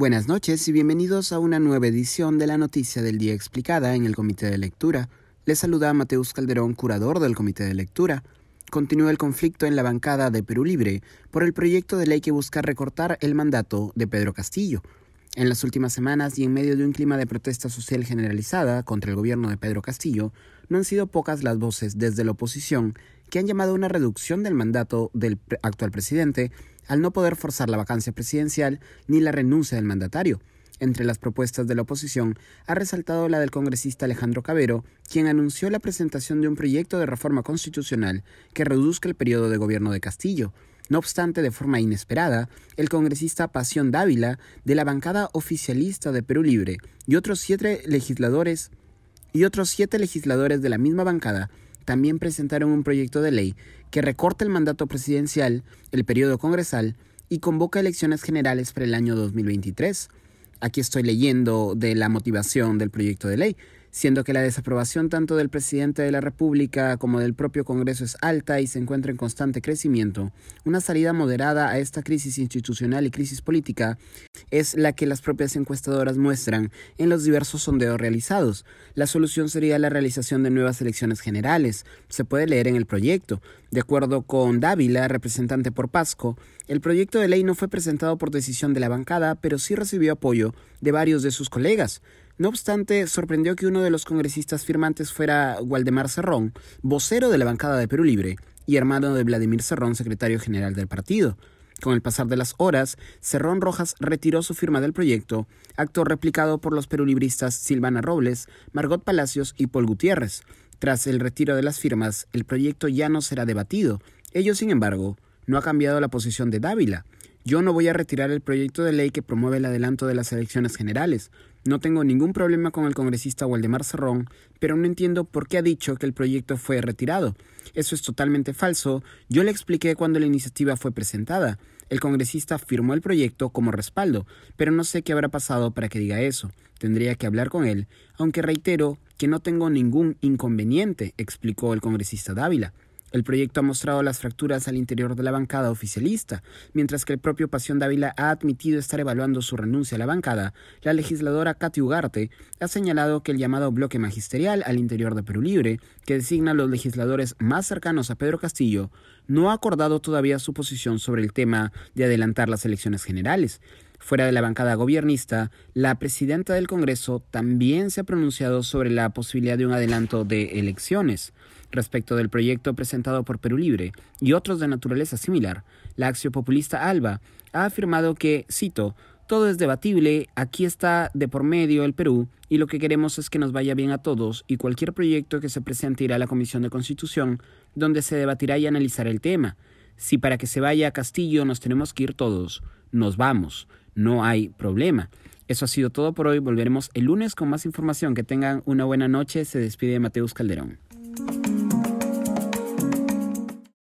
Buenas noches y bienvenidos a una nueva edición de la Noticia del Día Explicada en el Comité de Lectura. Les saluda Mateus Calderón, curador del Comité de Lectura. Continúa el conflicto en la bancada de Perú Libre por el proyecto de ley que busca recortar el mandato de Pedro Castillo. En las últimas semanas y en medio de un clima de protesta social generalizada contra el gobierno de Pedro Castillo, no han sido pocas las voces desde la oposición que han llamado a una reducción del mandato del actual presidente al no poder forzar la vacancia presidencial ni la renuncia del mandatario. Entre las propuestas de la oposición ha resaltado la del congresista Alejandro Cabero, quien anunció la presentación de un proyecto de reforma constitucional que reduzca el periodo de gobierno de Castillo. No obstante, de forma inesperada, el congresista Pasión Dávila, de la bancada oficialista de Perú Libre, y otros siete legisladores y otros siete legisladores de la misma bancada también presentaron un proyecto de ley que recorta el mandato presidencial, el periodo congresal y convoca elecciones generales para el año 2023. Aquí estoy leyendo de la motivación del proyecto de ley siendo que la desaprobación tanto del presidente de la República como del propio Congreso es alta y se encuentra en constante crecimiento, una salida moderada a esta crisis institucional y crisis política es la que las propias encuestadoras muestran en los diversos sondeos realizados. La solución sería la realización de nuevas elecciones generales. Se puede leer en el proyecto. De acuerdo con Dávila, representante por Pasco, el proyecto de ley no fue presentado por decisión de la bancada, pero sí recibió apoyo de varios de sus colegas. No obstante, sorprendió que uno de los congresistas firmantes fuera Waldemar Cerrón, vocero de la bancada de Perú Libre y hermano de Vladimir Cerrón, secretario general del partido. Con el pasar de las horas, Cerrón Rojas retiró su firma del proyecto, acto replicado por los perulibristas Silvana Robles, Margot Palacios y Paul Gutiérrez. Tras el retiro de las firmas, el proyecto ya no será debatido. Ello, sin embargo, no ha cambiado la posición de Dávila. Yo no voy a retirar el proyecto de ley que promueve el adelanto de las elecciones generales. No tengo ningún problema con el congresista Waldemar Cerrón, pero no entiendo por qué ha dicho que el proyecto fue retirado. Eso es totalmente falso. Yo le expliqué cuando la iniciativa fue presentada. El congresista firmó el proyecto como respaldo, pero no sé qué habrá pasado para que diga eso. Tendría que hablar con él, aunque reitero que no tengo ningún inconveniente, explicó el congresista Dávila. El proyecto ha mostrado las fracturas al interior de la bancada oficialista, mientras que el propio Pasión Dávila ha admitido estar evaluando su renuncia a la bancada. La legisladora Katy Ugarte ha señalado que el llamado bloque magisterial al interior de Perú Libre, que designa a los legisladores más cercanos a Pedro Castillo, no ha acordado todavía su posición sobre el tema de adelantar las elecciones generales. Fuera de la bancada gobiernista, la presidenta del Congreso también se ha pronunciado sobre la posibilidad de un adelanto de elecciones. Respecto del proyecto presentado por Perú Libre y otros de naturaleza similar, la acciopopulista Alba ha afirmado que, cito, todo es debatible, aquí está de por medio el Perú y lo que queremos es que nos vaya bien a todos y cualquier proyecto que se presente irá a la Comisión de Constitución, donde se debatirá y analizará el tema. Si para que se vaya a Castillo nos tenemos que ir todos, nos vamos no hay problema. Eso ha sido todo por hoy. Volveremos el lunes con más información. Que tengan una buena noche. Se despide Mateus Calderón.